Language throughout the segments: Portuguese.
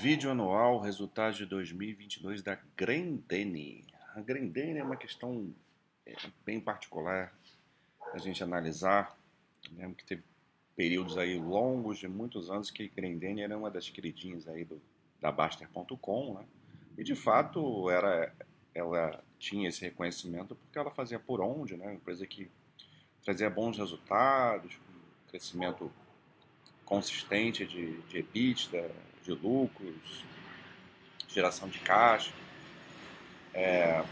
Vídeo anual, resultados de 2022 da Grendene. A Grendene é uma questão é, bem particular a gente analisar. Lembro que teve períodos aí longos de muitos anos que Grendene era uma das queridinhas aí do, da Baster.com, né? E de fato era, ela tinha esse reconhecimento porque ela fazia por onde, né? Uma empresa que trazia bons resultados, crescimento consistente de, de EBITDA, de lucros, geração de caixa. É,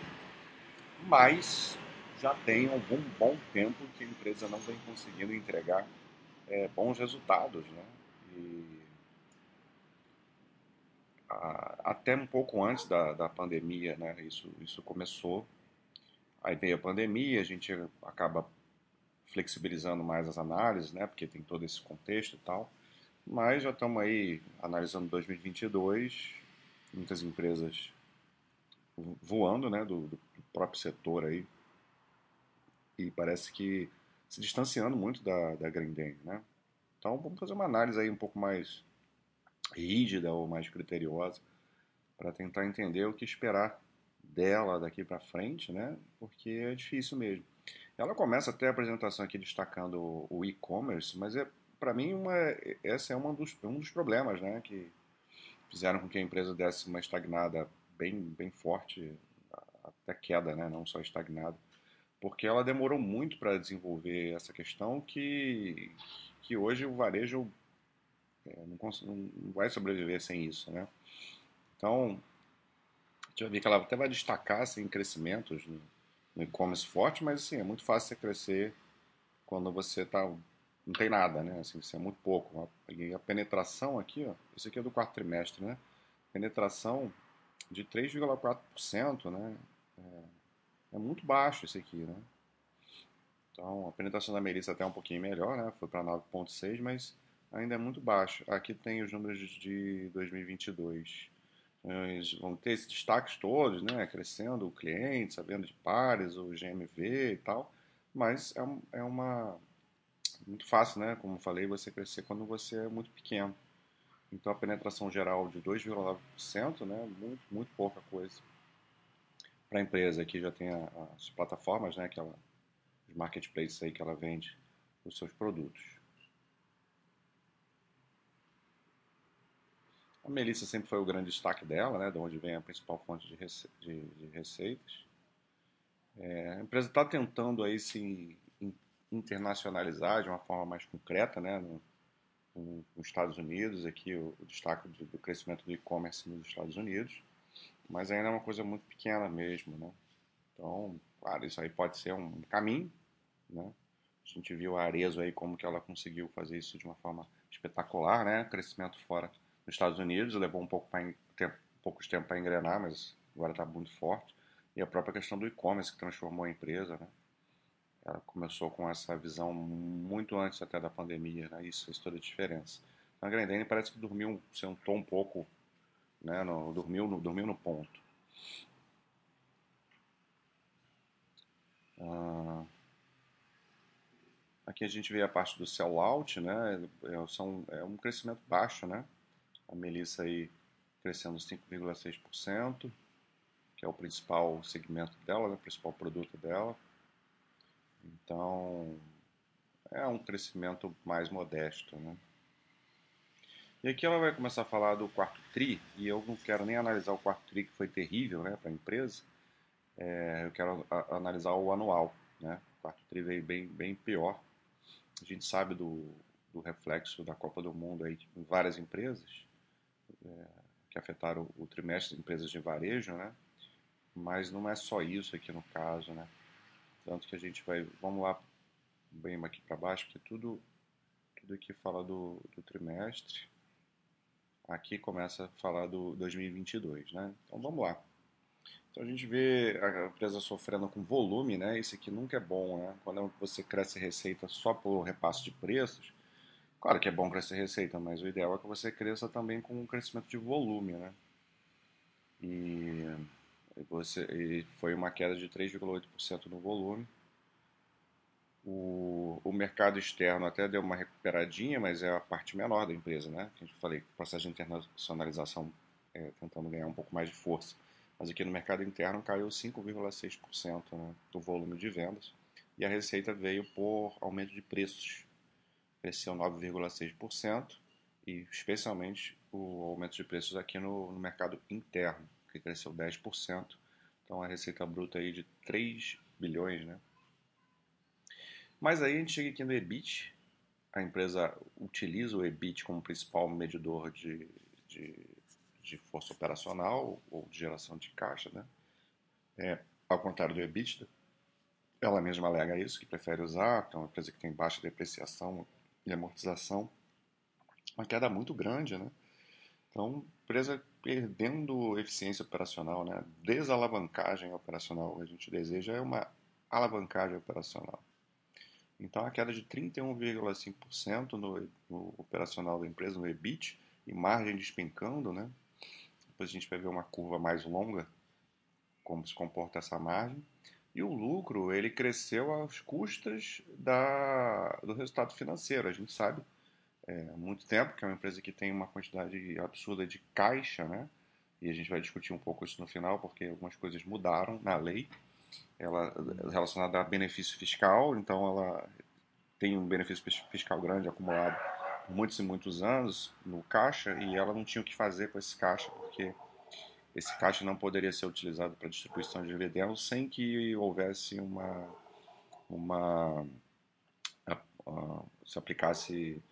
mas já tem algum bom tempo que a empresa não vem conseguindo entregar é, bons resultados. Né? E, a, até um pouco antes da, da pandemia, né? isso, isso começou. Aí veio a pandemia, a gente acaba flexibilizando mais as análises, né? porque tem todo esse contexto e tal. Mas já estamos aí analisando 2022, muitas empresas voando, né, do, do, próprio setor aí, e parece que se distanciando muito da, da Grindem, né? Então vamos fazer uma análise aí um pouco mais rígida ou mais criteriosa para tentar entender o que esperar dela daqui para frente, né? Porque é difícil mesmo. Ela começa até a apresentação aqui destacando o e-commerce, mas é para mim, uma, esse é uma dos, um dos problemas né, que fizeram com que a empresa desse uma estagnada bem, bem forte, até queda, né, não só estagnada, porque ela demorou muito para desenvolver essa questão que, que hoje o varejo é, não, não, vai sobreviver sem isso. Né? Então, vai ver que ela até vai destacar assim, crescimentos no, no e-commerce forte, mas assim, é muito fácil você crescer quando você está não tem nada, né? Assim, isso é muito pouco. E a penetração aqui, ó, isso aqui é do quarto trimestre, né? Penetração de 3,4%, né? É, é, muito baixo esse aqui, né? Então, a penetração da Melissa até é um pouquinho melhor, né? Foi para 9,6%, mas ainda é muito baixo. Aqui tem os números de 2022. Eles vão ter esses destaques todos, né? Crescendo o cliente, sabendo de pares, o GMV e tal. Mas é, é uma muito fácil, né? Como falei, você crescer quando você é muito pequeno. Então a penetração geral de 2,9%, né? Muito, muito pouca coisa. Para a empresa que já tem as plataformas, né? Que ela, os marketplaces aí que ela vende os seus produtos. A Melissa sempre foi o grande destaque dela, né? De onde vem a principal fonte de, rece de, de receitas. É, a empresa está tentando aí se internacionalizar de uma forma mais concreta, né, no, no, nos Estados Unidos, aqui o, o destaque do, do, crescimento do e-commerce nos Estados Unidos, mas ainda é uma coisa muito pequena mesmo, né? Então, claro, isso aí pode ser um caminho, né? A gente viu a Arezo aí como que ela conseguiu fazer isso de uma forma espetacular, né? Crescimento fora nos Estados Unidos, levou um pouco tempo, poucos tempo para engrenar, mas agora está muito forte. E a própria questão do e-commerce que transformou a empresa, né? Ela começou com essa visão muito antes até da pandemia, né? isso fez toda a diferença. A Grendene parece que dormiu, sentou um pouco, né? no, dormiu, no, dormiu no ponto. Ah, aqui a gente vê a parte do sell-out, né? É, são, é um crescimento baixo, né? A Melissa aí crescendo 5,6%, que é o principal segmento dela, né? o principal produto dela. Então, é um crescimento mais modesto, né? E aqui ela vai começar a falar do quarto TRI, e eu não quero nem analisar o quarto TRI, que foi terrível né, para a empresa, é, eu quero a, analisar o anual. Né? O quarto TRI veio bem, bem pior. A gente sabe do, do reflexo da Copa do Mundo aí em várias empresas, é, que afetaram o, o trimestre, empresas de varejo, né? mas não é só isso aqui no caso. Né? Tanto que a gente vai, vamos lá bem aqui para baixo, que tudo, tudo aqui fala do, do trimestre. Aqui começa a falar do 2022, né? Então vamos lá. Então a gente vê a empresa sofrendo com volume, né? Isso aqui nunca é bom, né? Quando você cresce receita só por repasse de preços, claro que é bom crescer receita, mas o ideal é que você cresça também com um crescimento de volume, né? E você, foi uma queda de 3,8% no volume. O, o mercado externo até deu uma recuperadinha, mas é a parte menor da empresa, né? Que a gente falei, processo de internacionalização é, tentando ganhar um pouco mais de força. Mas aqui no mercado interno caiu 5,6% né, do volume de vendas e a receita veio por aumento de preços. Cresceu 9,6% e especialmente o aumento de preços aqui no, no mercado interno, que cresceu 10%. Então a receita bruta aí de 3 bilhões, né? Mas aí a gente chega aqui no EBIT, a empresa utiliza o EBIT como principal medidor de, de, de força operacional ou de geração de caixa, né? É, ao contrário do EBITDA, ela mesma alega isso, que prefere usar, é uma empresa que tem baixa depreciação e amortização, uma queda muito grande, né? Então, empresa perdendo eficiência operacional, né? Desalavancagem operacional, a gente deseja é uma alavancagem operacional. Então, a queda de 31,5% no, no, operacional da empresa, no EBIT, e margem despencando, né? Depois a gente vai ver uma curva mais longa, como se comporta essa margem. E o lucro, ele cresceu às custas da, do resultado financeiro. A gente sabe é, há muito tempo que é uma empresa que tem uma quantidade absurda de caixa, né? E a gente vai discutir um pouco isso no final, porque algumas coisas mudaram na lei ela relacionada a benefício fiscal, então ela tem um benefício fiscal grande acumulado por muitos e muitos anos no caixa e ela não tinha o que fazer com esse caixa, porque esse caixa não poderia ser utilizado para distribuição de dividendos sem que houvesse uma uma se aplicasse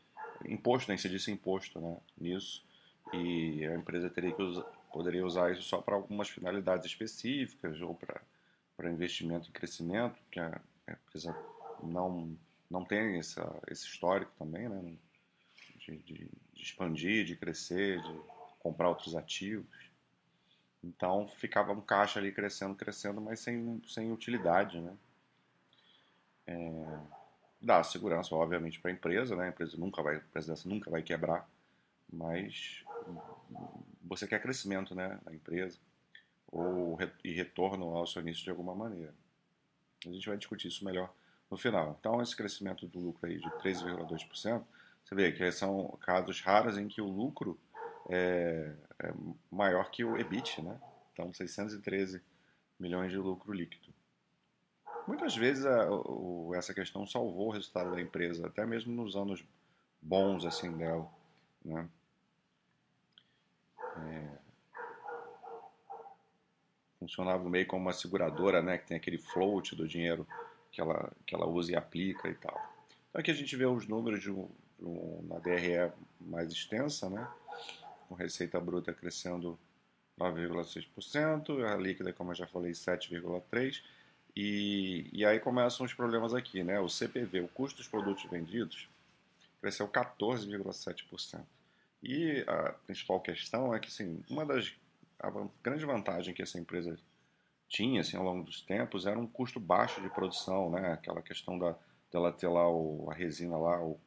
imposto, nem se disse imposto, né, nisso e a empresa teria que poderia usar isso só para algumas finalidades específicas ou para investimento e crescimento, que a, empresa não, não tem essa, esse histórico também, né? De, de, de, expandir, de crescer, de comprar outros ativos. Então ficava um caixa ali crescendo, crescendo, mas sem, sem utilidade, né? É, dá segurança, obviamente, para a empresa, né? A empresa nunca vai, a presidência nunca vai quebrar, mas você quer crescimento, né, na empresa ou e retorno ao acionista de alguma maneira. A gente vai discutir isso melhor no final. Então, esse crescimento do lucro aí de 3,2%, você vê que são casos raros em que o lucro é, é maior que o EBIT, né? Então, 613 milhões de lucro líquido. Muitas vezes a, o, essa questão salvou o resultado da empresa, até mesmo nos anos bons assim dela, né? É, funcionava meio como uma seguradora, né, que tem aquele float do dinheiro que ela, que ela usa e aplica e tal. Então aqui a gente vê os números de um, de um, na DRE mais extensa, né, com receita bruta crescendo 9,6%, a líquida, como eu já falei, 7,3%, e, e aí começam os problemas aqui, né, o CPV, o custo dos produtos vendidos, cresceu 14,7%. E a principal questão é que, assim, uma das a grande vantagem que essa empresa tinha assim, ao longo dos tempos era um custo baixo de produção, né? aquela questão da, dela ter lá o, a resina lá, o,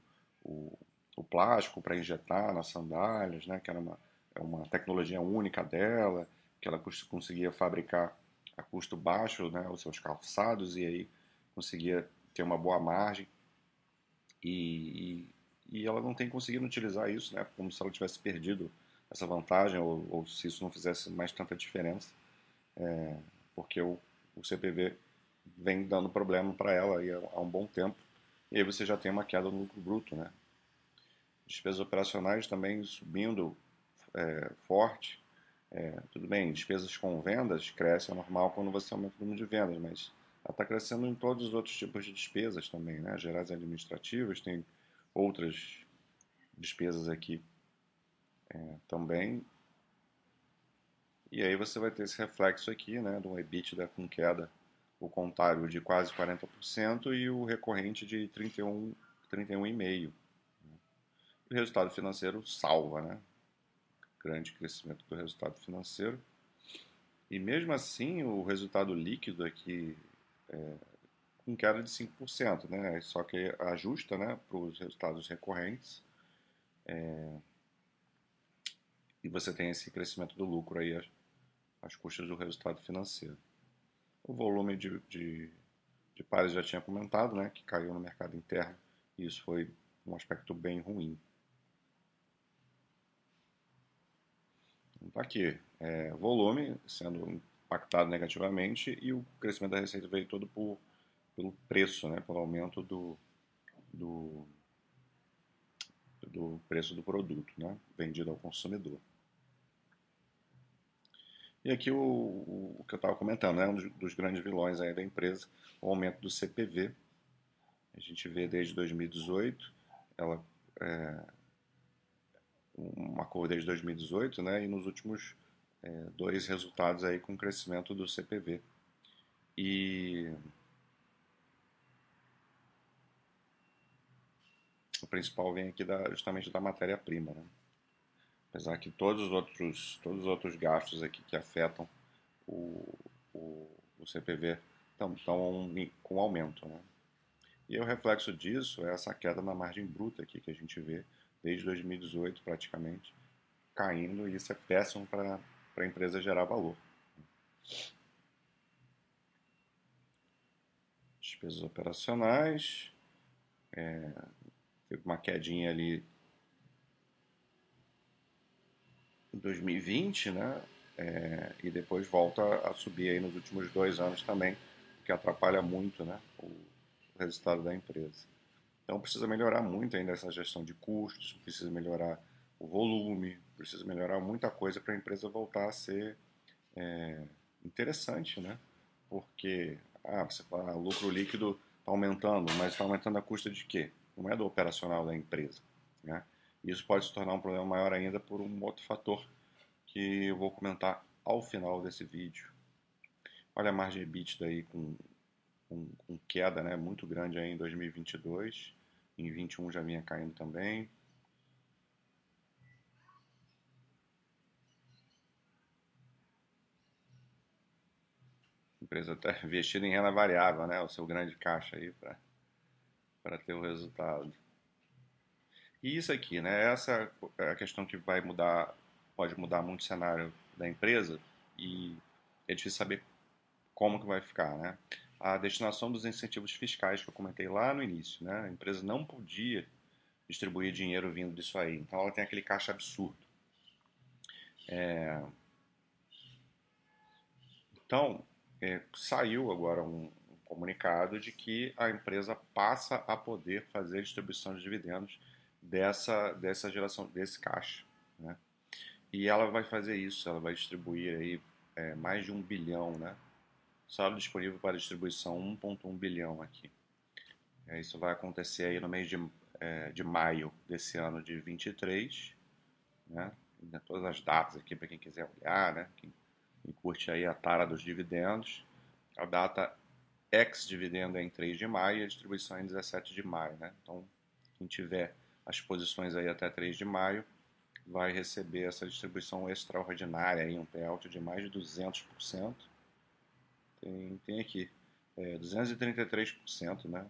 o, o plástico para injetar nas sandálias, né? que era uma, é uma tecnologia única dela, que ela conseguia fabricar a custo baixo né? os seus calçados e aí conseguia ter uma boa margem. E, e, e ela não tem conseguido utilizar isso, né? como se ela tivesse perdido essa vantagem ou, ou, se isso não fizesse mais tanta diferença, é, porque o, o, CPV vem dando problema para ela aí há um bom tempo e aí você já tem uma queda no lucro bruto, né? Despesas operacionais também subindo é, forte. É, tudo bem, despesas com vendas crescem, é normal quando você aumenta o número de vendas, mas ela está crescendo em todos os outros tipos de despesas também, né? Gerais administrativas, tem outras despesas aqui é, também. E aí você vai ter esse reflexo aqui, né, do EBITDA com queda, o contábil de quase 40% e o recorrente de 31, 31,5%. O resultado financeiro salva, né? Grande crescimento do resultado financeiro. E mesmo assim, o resultado líquido aqui é com queda de 5%, né? Só que ajusta né, para os resultados recorrentes. É, e você tem esse crescimento do lucro aí às, custas do resultado financeiro. O volume de, de, de pares já tinha comentado, né, que caiu no mercado interno e isso foi um aspecto bem ruim. Então, aqui, é, volume sendo impactado negativamente e o crescimento da receita veio todo por, pelo preço, né, pelo aumento do, do, do preço do produto né, vendido ao consumidor. E aqui o, o que eu estava comentando, né, um dos grandes vilões aí da empresa, o aumento do CPV. A gente vê desde 2018, ela é, uma curva desde 2018, né, e nos últimos é, dois resultados aí com crescimento do CPV. E o principal vem aqui da, justamente da matéria-prima, né? Apesar que todos os outros, todos os outros gastos aqui que afetam o, o, o CPV estão, estão com aumento. Né? E o reflexo disso é essa queda na margem bruta aqui que a gente vê desde 2018 praticamente caindo e isso é péssimo para a empresa gerar valor. Despesas operacionais, é, teve uma quedinha ali 2020, né? É, e depois volta a subir aí nos últimos dois anos também, o que atrapalha muito, né? O resultado da empresa. Então precisa melhorar muito ainda essa gestão de custos, precisa melhorar o volume, precisa melhorar muita coisa para a empresa voltar a ser é, interessante, né? Porque ah, você fala, o lucro líquido está aumentando, mas está aumentando a custa de quê? Não é do operacional da empresa, né? Isso pode se tornar um problema maior ainda por um outro fator que eu vou comentar ao final desse vídeo. Olha a margem EBITDA aí com, com, com queda né, muito grande aí em 2022. Em 2021 já vinha caindo também. empresa está investindo em renda variável, né? O seu grande caixa aí para ter o resultado. E isso aqui, né? Essa é a questão que vai mudar, pode mudar muito o cenário da empresa e é difícil saber como que vai ficar, né? A destinação dos incentivos fiscais que eu comentei lá no início, né? A empresa não podia distribuir dinheiro vindo disso aí, então ela tem aquele caixa absurdo. É... Então, é, saiu agora um, um comunicado de que a empresa passa a poder fazer distribuição de dividendos dessa, dessa geração, desse caixa. Né? E ela vai fazer isso, ela vai distribuir aí é, mais de um bilhão, né? Saldo disponível para distribuição 1,1 bilhão aqui. É, isso vai acontecer aí no mês de, é, de maio desse ano de 23, né? Todas as datas aqui para quem quiser olhar, né? Quem, quem curte aí a tara dos dividendos. A data ex-dividendo é em 3 de maio e a distribuição é em 17 de maio, né? Então, quem tiver as posições aí até 3 de maio, vai receber essa distribuição extraordinária, aí, um payout de mais de 200%. Tem, tem aqui, é, 233% né,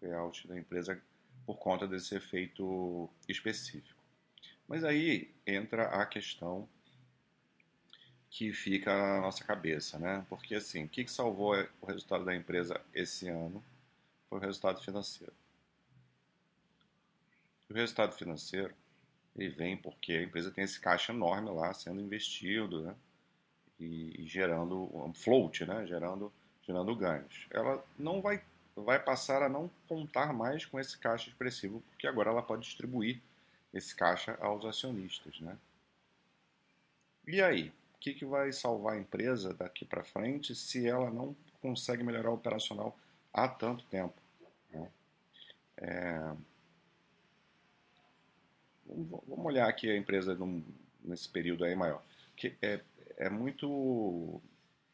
payout da empresa por conta desse efeito específico. Mas aí entra a questão que fica na nossa cabeça, né? Porque assim, o que, salvou o resultado da empresa esse ano foi o resultado financeiro. O resultado financeiro ele vem porque a empresa tem esse caixa enorme lá sendo investido né? E, e gerando um float, né? gerando, gerando ganhos. Ela não vai, vai passar a não contar mais com esse caixa expressivo, porque agora ela pode distribuir esse caixa aos acionistas. Né? E aí? O que, que vai salvar a empresa daqui para frente se ela não consegue melhorar o operacional há tanto tempo? Né? É, Vamos olhar aqui a empresa num, nesse período aí maior. Que é, é muito.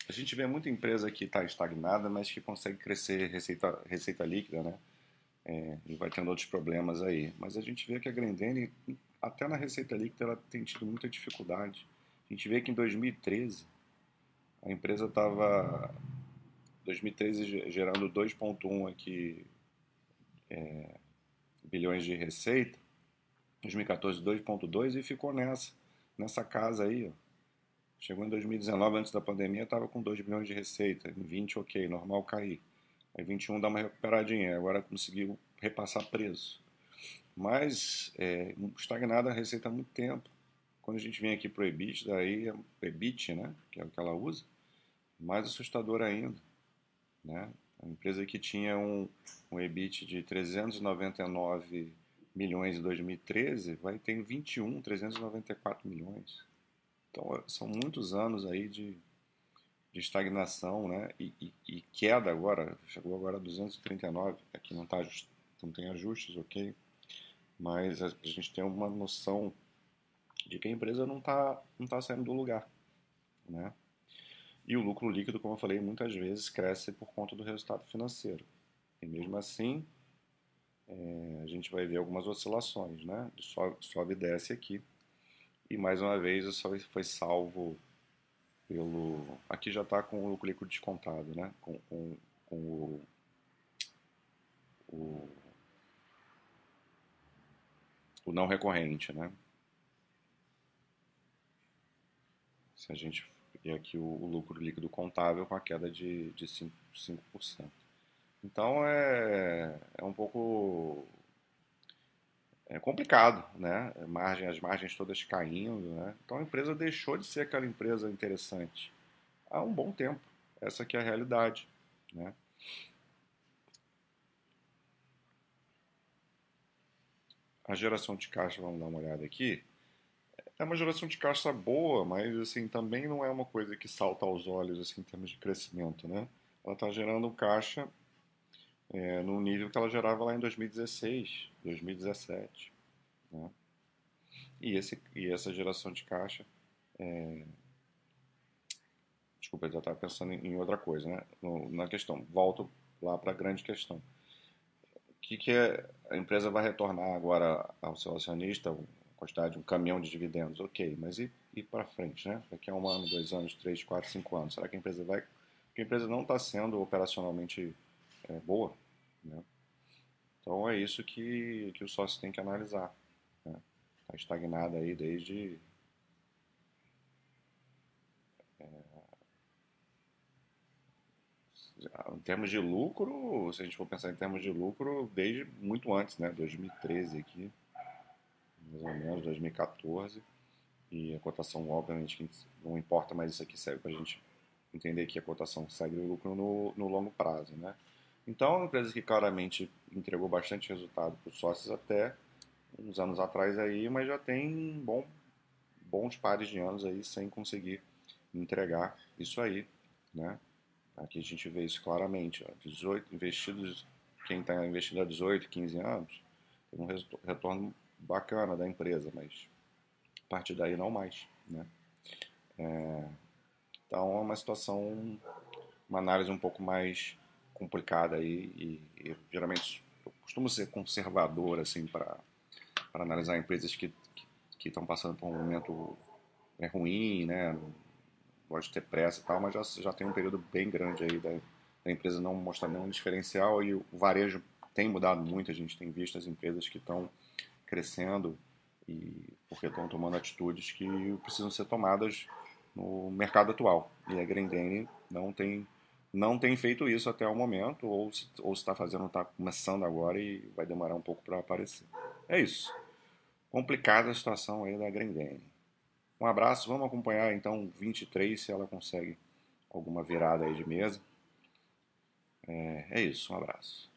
A gente vê muita empresa que está estagnada, mas que consegue crescer receita, receita líquida, né? É, e vai tendo outros problemas aí. Mas a gente vê que a Grendene, até na receita líquida, ela tem tido muita dificuldade. A gente vê que em 2013 a empresa estava 2013 gerando 2,1 aqui é, bilhões de receita 2014 2.2 e ficou nessa, nessa casa aí. Ó. Chegou em 2019, antes da pandemia, estava com 2 bilhões de receita. Em 20, ok, normal cair. Aí 21 dá uma recuperadinha, agora conseguiu repassar preço. Mas é, estagnada a receita há muito tempo. Quando a gente vem aqui para o EBIT, daí, EBIT, né, que é o que ela usa, mais assustador ainda. Né? A empresa que tinha um, um EBIT de 399 milhões em 2013 vai ter 21, 394 milhões. Então são muitos anos aí de, de estagnação, né? E, e, e, queda agora, chegou agora a 239, aqui não, tá, não tem ajustes, ok? Mas a gente tem uma noção de que a empresa não está não tá saindo do lugar, né? E o lucro líquido, como eu falei, muitas vezes cresce por conta do resultado financeiro. E mesmo assim, é, a gente vai ver algumas oscilações, né? Sobe, sobe e desce aqui. E mais uma vez, isso foi salvo pelo. Aqui já está com o lucro líquido descontado, né? Com, com, com o, o, o não recorrente, né? Se a gente e aqui o, o, lucro líquido contábil com a queda de, de 5%. 5%. Então é, é um pouco é complicado, né? Margem, as margens todas caindo, né? Então a empresa deixou de ser aquela empresa interessante há um bom tempo. Essa aqui é a realidade, né? A geração de caixa, vamos dar uma olhada aqui. É uma geração de caixa boa, mas assim também não é uma coisa que salta aos olhos assim, em termos de crescimento, né? Ela está gerando caixa é, no nível que ela gerava lá em 2016, 2017, né? E, esse, e essa geração de caixa, é... desculpa, eu já estava pensando em outra coisa, né? No, na questão, volto lá para a grande questão. O que, que é, a empresa vai retornar agora ao seu acionista, quantidade, um caminhão de dividendos, ok, mas e, e para frente, né? Daqui a um ano, dois anos, três, quatro, cinco anos, será que a empresa vai... Porque a empresa não está sendo operacionalmente é, boa, né? Então é isso que, que o sócio tem que analisar. Está né? Tá estagnada aí desde... É, em termos de lucro, se a gente for pensar em termos de lucro, desde muito antes, né? 2013 aqui mais ou menos, 2014. E a cotação, obviamente, não importa, mas isso aqui serve para a gente entender que a cotação segue o lucro no, no longo prazo, né? Então, é uma empresa que claramente entregou bastante resultado para os sócios até uns anos atrás aí, mas já tem bom, bons pares de anos aí sem conseguir entregar isso aí, né? Aqui a gente vê isso claramente, ó, 18 investidos, quem está investindo há 18, 15 anos, tem um retorno bacana da empresa, mas a partir daí não mais, né? É, então é uma situação, uma análise um pouco mais complicada aí e, e geralmente eu costumo ser conservador assim para analisar empresas que que estão passando por um momento é ruim, né? Pode ter pressa e tal, mas já, já tem um período bem grande aí da, da empresa não mostrar nenhum diferencial e o varejo tem mudado muito. A gente tem visto as empresas que estão crescendo e porque estão tomando atitudes que precisam ser tomadas no mercado atual. E a Grendene não tem não tem feito isso até o momento, ou se está fazendo, está começando agora e vai demorar um pouco para aparecer. É isso. Complicada a situação aí da Grendene. Um abraço, vamos acompanhar então 23 se ela consegue alguma virada aí de mesa. É, é isso, um abraço.